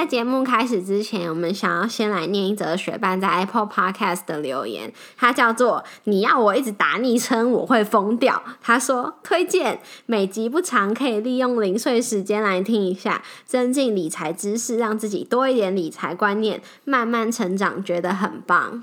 在节目开始之前，我们想要先来念一则学伴在 Apple Podcast 的留言，他叫做“你要我一直打昵称，我会疯掉”。他说：“推荐每集不长，可以利用零碎时间来听一下，增进理财知识，让自己多一点理财观念，慢慢成长，觉得很棒。”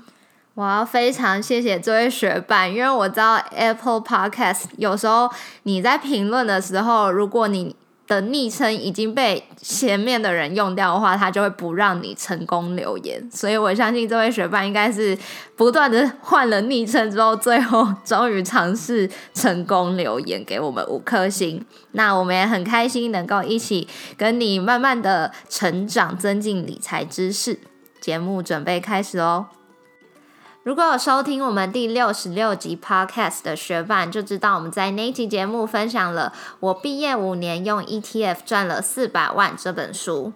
我要非常谢谢这位学伴，因为我知道 Apple Podcast 有时候你在评论的时候，如果你的昵称已经被前面的人用掉的话，他就会不让你成功留言。所以我相信这位学伴应该是不断的换了昵称之后，最后终于尝试成功留言给我们五颗星。那我们也很开心能够一起跟你慢慢的成长，增进理财知识。节目准备开始哦。如果有收听我们第六十六集 Podcast 的学伴，就知道我们在那一集节目分享了我毕业五年用 ETF 赚了四百万这本书。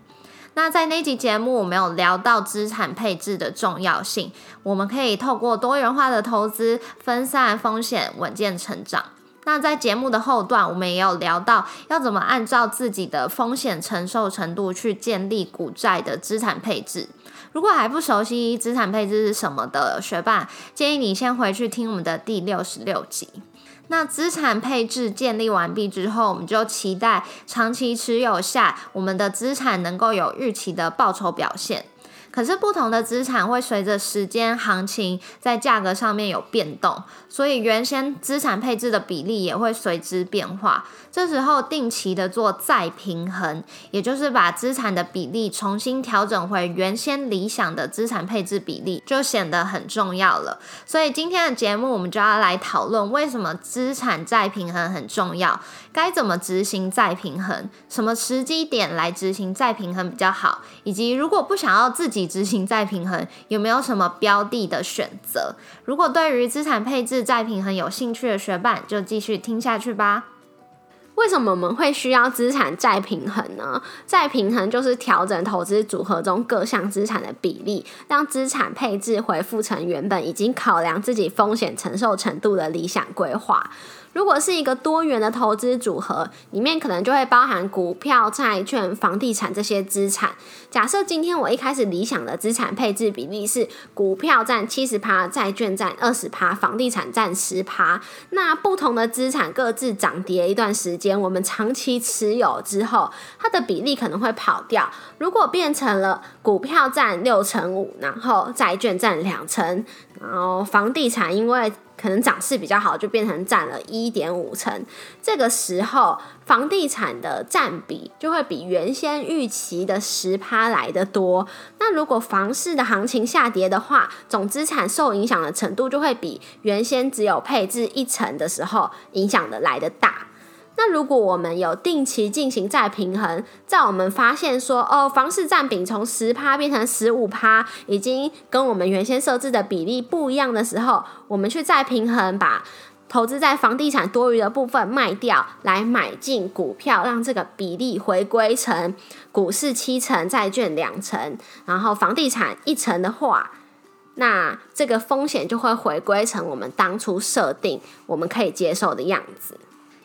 那在那集节目，我们有聊到资产配置的重要性，我们可以透过多元化的投资分散风险，稳健成长。那在节目的后段，我们也有聊到要怎么按照自己的风险承受程度去建立股债的资产配置。如果还不熟悉资产配置是什么的学霸，建议你先回去听我们的第六十六集。那资产配置建立完毕之后，我们就期待长期持有下，我们的资产能够有预期的报酬表现。可是不同的资产会随着时间行情在价格上面有变动，所以原先资产配置的比例也会随之变化。这时候定期的做再平衡，也就是把资产的比例重新调整回原先理想的资产配置比例，就显得很重要了。所以今天的节目我们就要来讨论为什么资产再平衡很重要，该怎么执行再平衡，什么时机点来执行再平衡比较好，以及如果不想要自己。执行再平衡有没有什么标的的选择？如果对于资产配置再平衡有兴趣的学伴，就继续听下去吧。为什么我们会需要资产再平衡呢？再平衡就是调整投资组合中各项资产的比例，让资产配置恢复成原本已经考量自己风险承受程度的理想规划。如果是一个多元的投资组合，里面可能就会包含股票、债券、房地产这些资产。假设今天我一开始理想的资产配置比例是股票占七十趴，债券占二十趴，房地产占十趴。那不同的资产各自涨跌一段时间，我们长期持有之后，它的比例可能会跑掉。如果变成了股票占六成五，然后债券占两成，然后房地产因为可能涨势比较好，就变成占了一点五成。这个时候，房地产的占比就会比原先预期的十趴来的多。那如果房市的行情下跌的话，总资产受影响的程度就会比原先只有配置一成的时候影响的来的大。那如果我们有定期进行再平衡，在我们发现说，哦，房市占比从十趴变成十五趴，已经跟我们原先设置的比例不一样的时候，我们去再平衡，把投资在房地产多余的部分卖掉，来买进股票，让这个比例回归成股市七成，债券两成，然后房地产一成的话，那这个风险就会回归成我们当初设定我们可以接受的样子。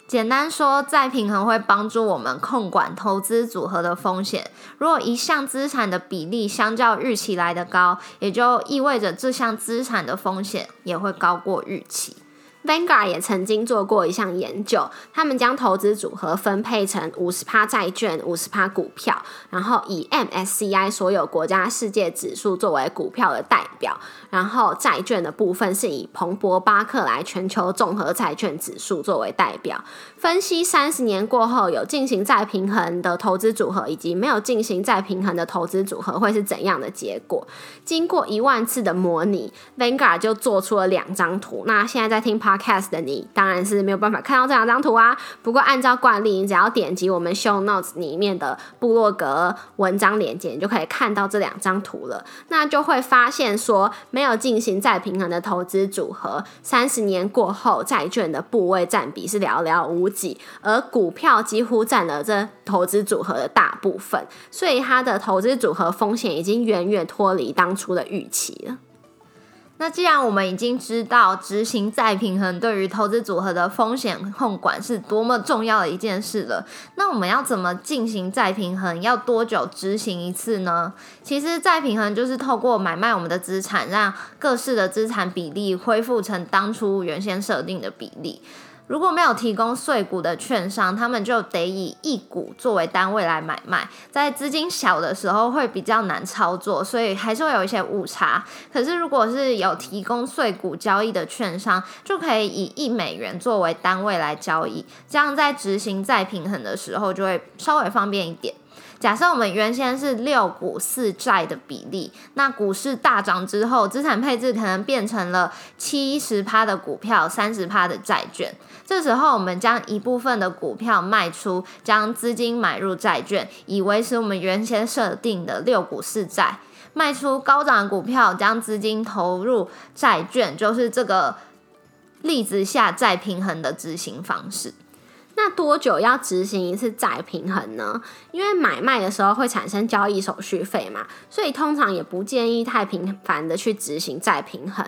简单说，再平衡会帮助我们控管投资组合的风险。如果一项资产的比例相较预期来的高，也就意味着这项资产的风险也会高过预期。Vanguard 也曾经做过一项研究，他们将投资组合分配成五十趴债券、五十趴股票，然后以 MSCI 所有国家世界指数作为股票的代表，然后债券的部分是以彭博巴克莱全球综合债券指数作为代表。分析三十年过后有进行再平衡的投资组合，以及没有进行再平衡的投资组合会是怎样的结果？经过一万次的模拟，Vanguard 就做出了两张图。那现在在听 p cast 的你，当然是没有办法看到这两张图啊。不过按照惯例，你只要点击我们 Show Notes 里面的部落格文章链接，你就可以看到这两张图了。那就会发现说，没有进行再平衡的投资组合，三十年过后，债券的部位占比是寥寥无几，而股票几乎占了这投资组合的大部分，所以它的投资组合风险已经远远脱离当初的预期了。那既然我们已经知道执行再平衡对于投资组合的风险控管是多么重要的一件事了，那我们要怎么进行再平衡？要多久执行一次呢？其实再平衡就是透过买卖我们的资产，让各式的资产比例恢复成当初原先设定的比例。如果没有提供碎股的券商，他们就得以一股作为单位来买卖，在资金小的时候会比较难操作，所以还是会有一些误差。可是如果是有提供碎股交易的券商，就可以以一美元作为单位来交易，这样在执行再平衡的时候就会稍微方便一点。假设我们原先是六股四债的比例，那股市大涨之后，资产配置可能变成了七十趴的股票，三十趴的债券。这时候，我们将一部分的股票卖出，将资金买入债券，以维持我们原先设定的六股四债。卖出高涨的股票，将资金投入债券，就是这个例子下再平衡的执行方式。那多久要执行一次再平衡呢？因为买卖的时候会产生交易手续费嘛，所以通常也不建议太频繁的去执行再平衡，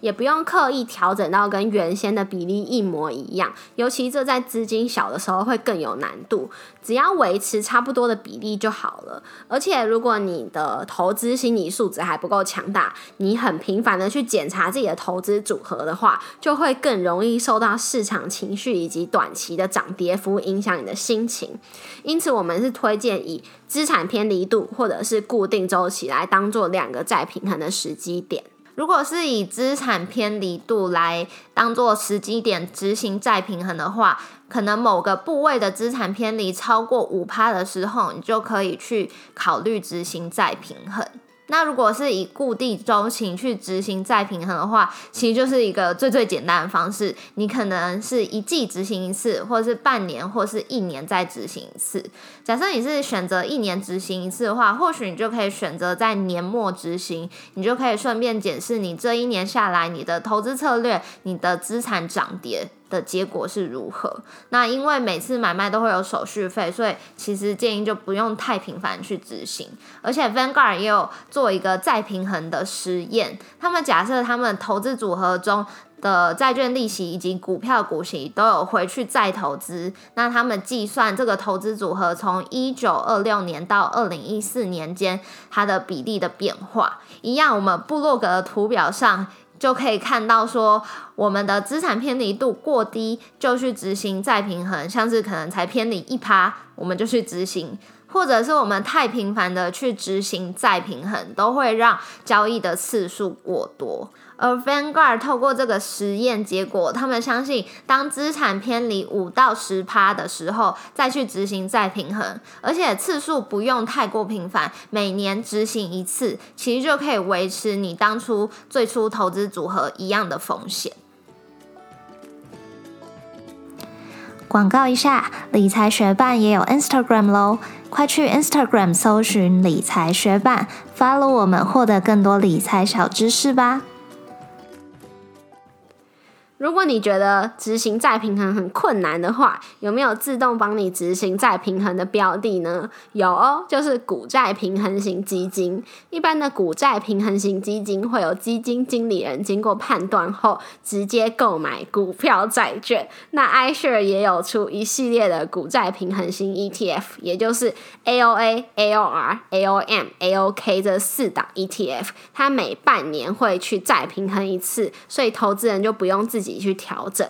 也不用刻意调整到跟原先的比例一模一样。尤其这在资金小的时候会更有难度，只要维持差不多的比例就好了。而且如果你的投资心理素质还不够强大，你很频繁的去检查自己的投资组合的话，就会更容易受到市场情绪以及短期的涨。跌幅影响你的心情，因此我们是推荐以资产偏离度或者是固定周期来当做两个再平衡的时机点。如果是以资产偏离度来当做时机点执行再平衡的话，可能某个部位的资产偏离超过五趴的时候，你就可以去考虑执行再平衡。那如果是以固定周期去执行再平衡的话，其实就是一个最最简单的方式。你可能是一季执行一次，或是半年，或是一年再执行一次。假设你是选择一年执行一次的话，或许你就可以选择在年末执行，你就可以顺便检视你这一年下来你的投资策略、你的资产涨跌。的结果是如何？那因为每次买卖都会有手续费，所以其实建议就不用太频繁去执行。而且 Vanguard 也有做一个再平衡的实验，他们假设他们投资组合中的债券利息以及股票股息都有回去再投资，那他们计算这个投资组合从一九二六年到二零一四年间它的比例的变化，一样，我们部落格的图表上。就可以看到说，我们的资产偏离度过低，就去执行再平衡，像是可能才偏离一趴，我们就去执行。或者是我们太频繁的去执行再平衡，都会让交易的次数过多。而 Vanguard 透过这个实验结果，他们相信，当资产偏离五到十趴的时候，再去执行再平衡，而且次数不用太过频繁，每年执行一次，其实就可以维持你当初最初投资组合一样的风险。广告一下，理财学办也有 Instagram 喽，快去 Instagram 搜寻理财学办，follow 我们，获得更多理财小知识吧。如果你觉得执行再平衡很困难的话，有没有自动帮你执行再平衡的标的呢？有哦，就是股债平衡型基金。一般的股债平衡型基金会有基金经理人经过判断后，直接购买股票债券。那 iShare 也有出一系列的股债平衡型 ETF，也就是 AOA、AOR、AOM、AOK 这四档 ETF，它每半年会去再平衡一次，所以投资人就不用自己。去调整。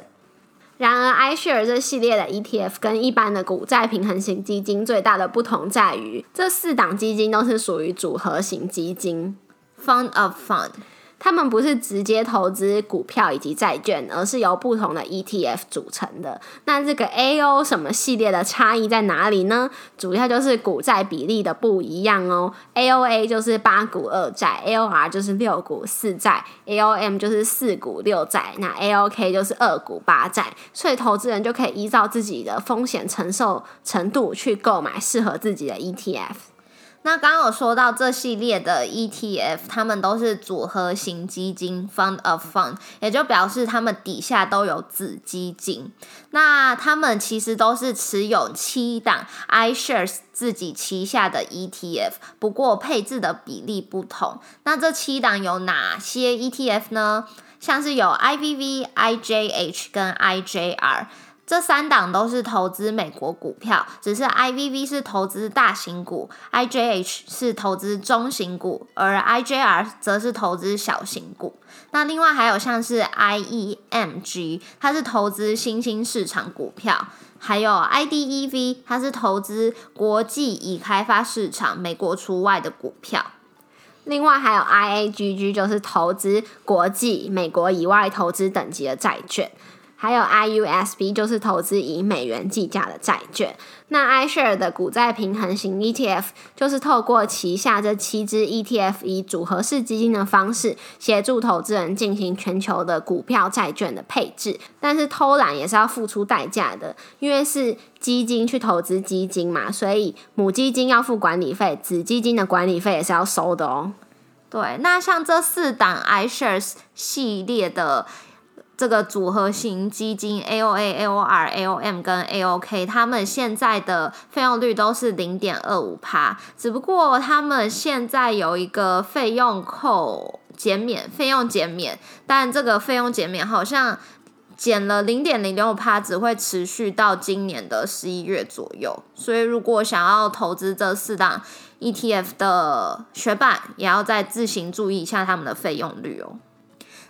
然而，iShare 这系列的 ETF 跟一般的股债平衡型基金最大的不同在于，这四档基金都是属于组合型基金 （Fund of Fund）。他们不是直接投资股票以及债券，而是由不同的 ETF 组成的。那这个 AO 什么系列的差异在哪里呢？主要就是股债比例的不一样哦。AOA 就是八股二债，AOR 就是六股四债，AOM 就是四股六债，那 AOK 就是二股八债。所以投资人就可以依照自己的风险承受程度去购买适合自己的 ETF。那刚刚有说到这系列的 ETF，他们都是组合型基金 （Fund of Fund），也就表示他们底下都有子基金。那他们其实都是持有七档 iShares 自己旗下的 ETF，不过配置的比例不同。那这七档有哪些 ETF 呢？像是有 IVV、IJH 跟 IJR。这三档都是投资美国股票，只是 IVV 是投资大型股，IJH 是投资中型股，而 IJR 则是投资小型股。那另外还有像是 IEMG，它是投资新兴市场股票，还有 IDEV，它是投资国际已开发市场（美国除外）的股票。另外还有 IAGG，就是投资国际美国以外投资等级的债券。还有 IUSB 就是投资以美元计价的债券。那 iShare 的股债平衡型 ETF 就是透过旗下这七支 ETF 以组合式基金的方式，协助投资人进行全球的股票债券的配置。但是偷懒也是要付出代价的，因为是基金去投资基金嘛，所以母基金要付管理费，子基金的管理费也是要收的哦。对，那像这四档 iShares 系列的。这个组合型基金 AOA、AOR、AOM 跟 AOK，他们现在的费用率都是零点二五趴，只不过他们现在有一个费用扣减免，费用减免，但这个费用减免好像减了零点零六趴，只会持续到今年的十一月左右。所以如果想要投资这四档 ETF 的学伴，也要再自行注意一下他们的费用率哦。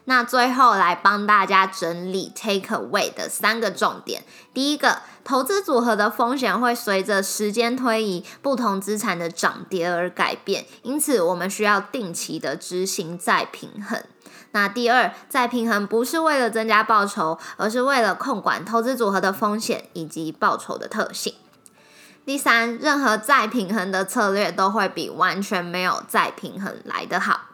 那最后来帮大家整理 take away 的三个重点。第一个，投资组合的风险会随着时间推移，不同资产的涨跌而改变，因此我们需要定期的执行再平衡。那第二，再平衡不是为了增加报酬，而是为了控管投资组合的风险以及报酬的特性。第三，任何再平衡的策略都会比完全没有再平衡来得好。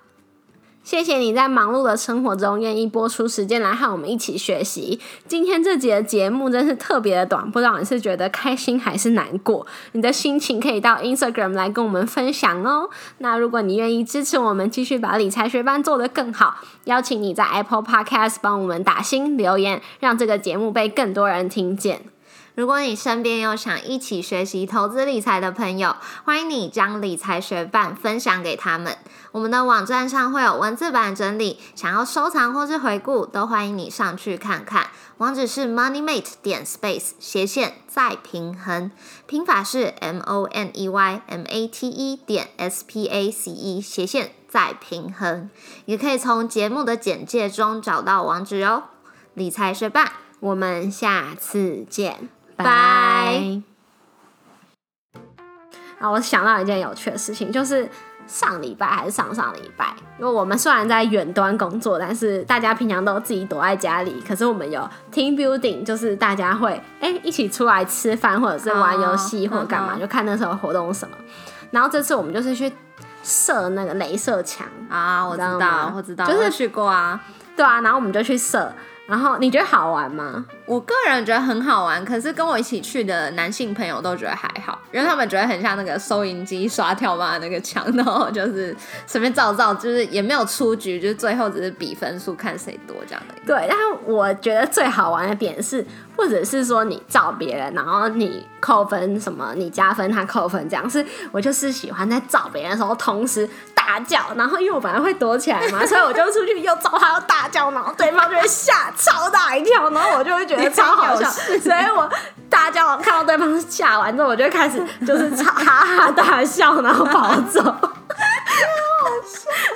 谢谢你在忙碌的生活中愿意播出时间来和我们一起学习。今天这节节目真是特别的短，不知道你是觉得开心还是难过？你的心情可以到 Instagram 来跟我们分享哦。那如果你愿意支持我们，继续把理财学班做得更好，邀请你在 Apple Podcast 帮我们打新留言，让这个节目被更多人听见。如果你身边有想一起学习投资理财的朋友，欢迎你将理财学伴分享给他们。我们的网站上会有文字版整理，想要收藏或是回顾，都欢迎你上去看看。网址是 moneymate 点 space 斜线再平衡，拼法是 m o n e y m a t e 点 s p a c e 斜线再平衡。也可以从节目的简介中找到网址哦。理财学伴，我们下次见。拜。啊，我想到一件有趣的事情，就是上礼拜还是上上礼拜，因为我们虽然在远端工作，但是大家平常都自己躲在家里。可是我们有 team building，就是大家会哎一起出来吃饭，或者是玩游戏，或者干嘛，就看那时候活动什么。然后这次我们就是去射那个镭射枪啊，我知道，我知道，就是去过啊，对啊，然后我们就去射。然后你觉得好玩吗？我个人觉得很好玩，可是跟我一起去的男性朋友都觉得还好，因为他们觉得很像那个收银机刷跳码那个枪，然后就是随便照照，就是也没有出局，就是最后只是比分数看谁多这样的。对，但是我觉得最好玩的点是，或者是说你照别人，然后你扣分什么，你加分他扣分这样，是我就是喜欢在照别人的时候同时。大叫，然后因为我本来会躲起来嘛，所以我就出去又找他，又大叫，然后对方就会吓超大一跳，然后我就会觉得超好笑，所以我大叫看到对方吓完之后，我就开始就是哈哈大笑，然后跑走，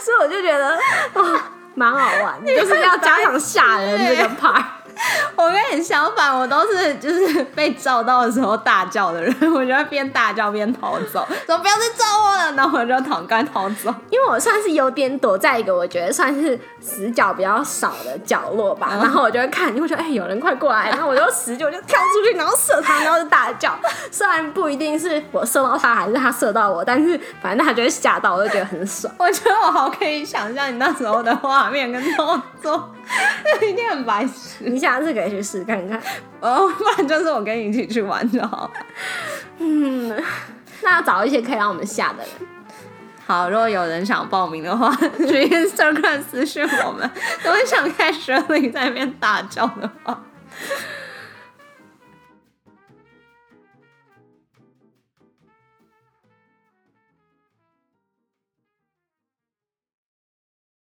所以我就觉得哦，蛮好玩，就是要加强吓人这个 part。我我跟你相反，我都是就是被照到的时候大叫的人，我就会边大叫边逃走，说不要再照我了，然后我就逃赶逃走。因为我算是有点躲在一个我觉得算是死角比较少的角落吧，然后我就会看，我觉得哎、有人快过来，然后我就死就我就跳出去，然后射他，然后就大叫。虽然不一定是我射到他，还是他射到我，但是反正他就会吓到，我就觉得很爽。我觉得我好可以想象你那时候的画面跟动作，一定很白痴。你下次可以去试看看。哦，不然就是我跟你一起去玩就好。嗯，那要找一些可以让我们吓的人。好，如果有人想报名的话，去 Instagram 私信我们。如果想看 Shirley 在那边大叫的话，